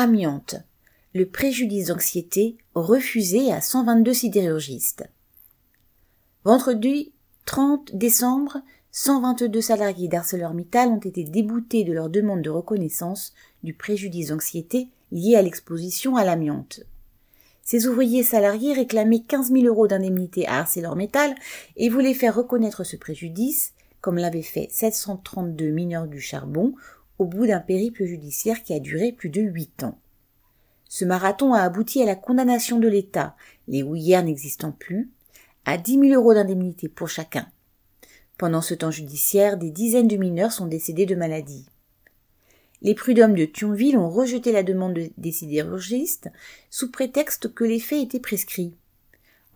Amiante. Le préjudice d'anxiété refusé à 122 sidérurgistes. Vendredi 30 décembre, 122 salariés d'ArcelorMittal ont été déboutés de leur demande de reconnaissance du préjudice d'anxiété lié à l'exposition à l'amiante. Ces ouvriers salariés réclamaient 15 000 euros d'indemnité à ArcelorMittal et voulaient faire reconnaître ce préjudice, comme l'avaient fait 732 mineurs du charbon au bout d'un périple judiciaire qui a duré plus de huit ans. Ce marathon a abouti à la condamnation de l'État, les houillères n'existant plus, à 10 000 euros d'indemnité pour chacun. Pendant ce temps judiciaire, des dizaines de mineurs sont décédés de maladie. Les prud'hommes de Thionville ont rejeté la demande des sidérurgistes sous prétexte que les faits étaient prescrits.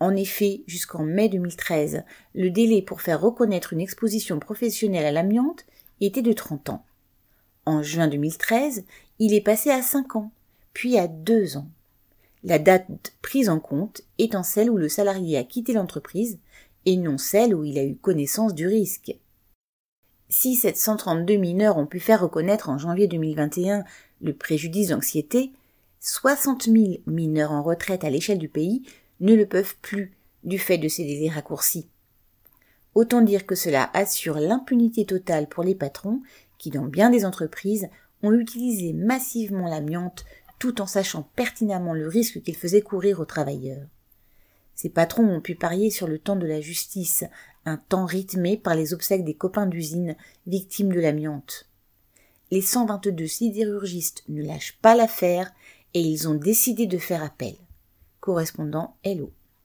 En effet, jusqu'en mai 2013, le délai pour faire reconnaître une exposition professionnelle à l'amiante était de 30 ans. En juin 2013, il est passé à 5 ans, puis à 2 ans. La date prise en compte étant celle où le salarié a quitté l'entreprise et non celle où il a eu connaissance du risque. Si 732 mineurs ont pu faire reconnaître en janvier 2021 le préjudice d'anxiété, 60 000 mineurs en retraite à l'échelle du pays ne le peuvent plus du fait de ces délais raccourcis. Autant dire que cela assure l'impunité totale pour les patrons qui, dans bien des entreprises, ont utilisé massivement l'amiante tout en sachant pertinemment le risque qu'ils faisaient courir aux travailleurs. Ces patrons ont pu parier sur le temps de la justice, un temps rythmé par les obsèques des copains d'usine victimes de l'amiante. Les 122 sidérurgistes ne lâchent pas l'affaire et ils ont décidé de faire appel. Correspondant Hello.